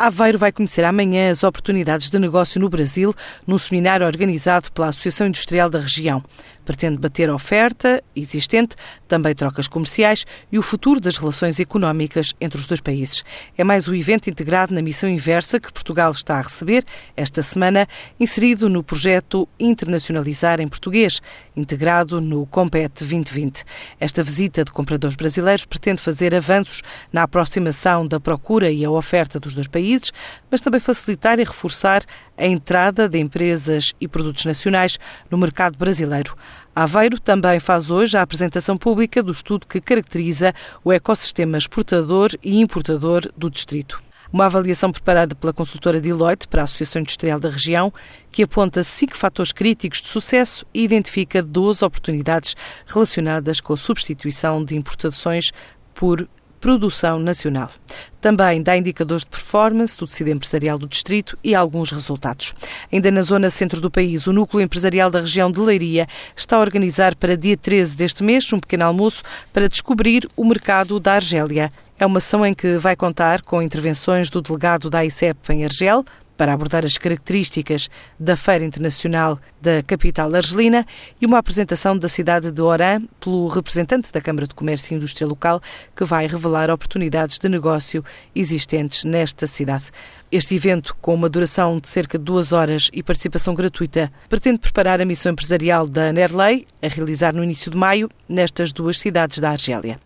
Aveiro vai conhecer amanhã as oportunidades de negócio no Brasil, num seminário organizado pela Associação Industrial da região. Pretende bater a oferta existente, também trocas comerciais e o futuro das relações económicas entre os dois países. É mais o evento integrado na missão inversa que Portugal está a receber esta semana, inserido no projeto Internacionalizar em Português, integrado no Compete 2020. Esta visita de compradores brasileiros pretende fazer avanços na aproximação da procura e a oferta dos dois países países, mas também facilitar e reforçar a entrada de empresas e produtos nacionais no mercado brasileiro. Aveiro também faz hoje a apresentação pública do estudo que caracteriza o ecossistema exportador e importador do distrito. Uma avaliação preparada pela consultora Deloitte para a Associação Industrial da Região, que aponta cinco fatores críticos de sucesso e identifica 12 oportunidades relacionadas com a substituição de importações por produção nacional. Também dá indicadores de performance do tecido empresarial do distrito e alguns resultados. Ainda na zona centro do país, o Núcleo Empresarial da região de Leiria está a organizar para dia 13 deste mês um pequeno almoço para descobrir o mercado da Argélia. É uma ação em que vai contar com intervenções do delegado da ICEP em Argel, para abordar as características da Feira Internacional da capital argelina e uma apresentação da cidade de Oran pelo representante da Câmara de Comércio e Indústria local, que vai revelar oportunidades de negócio existentes nesta cidade. Este evento, com uma duração de cerca de duas horas e participação gratuita, pretende preparar a missão empresarial da Nerley, a realizar no início de maio, nestas duas cidades da Argélia.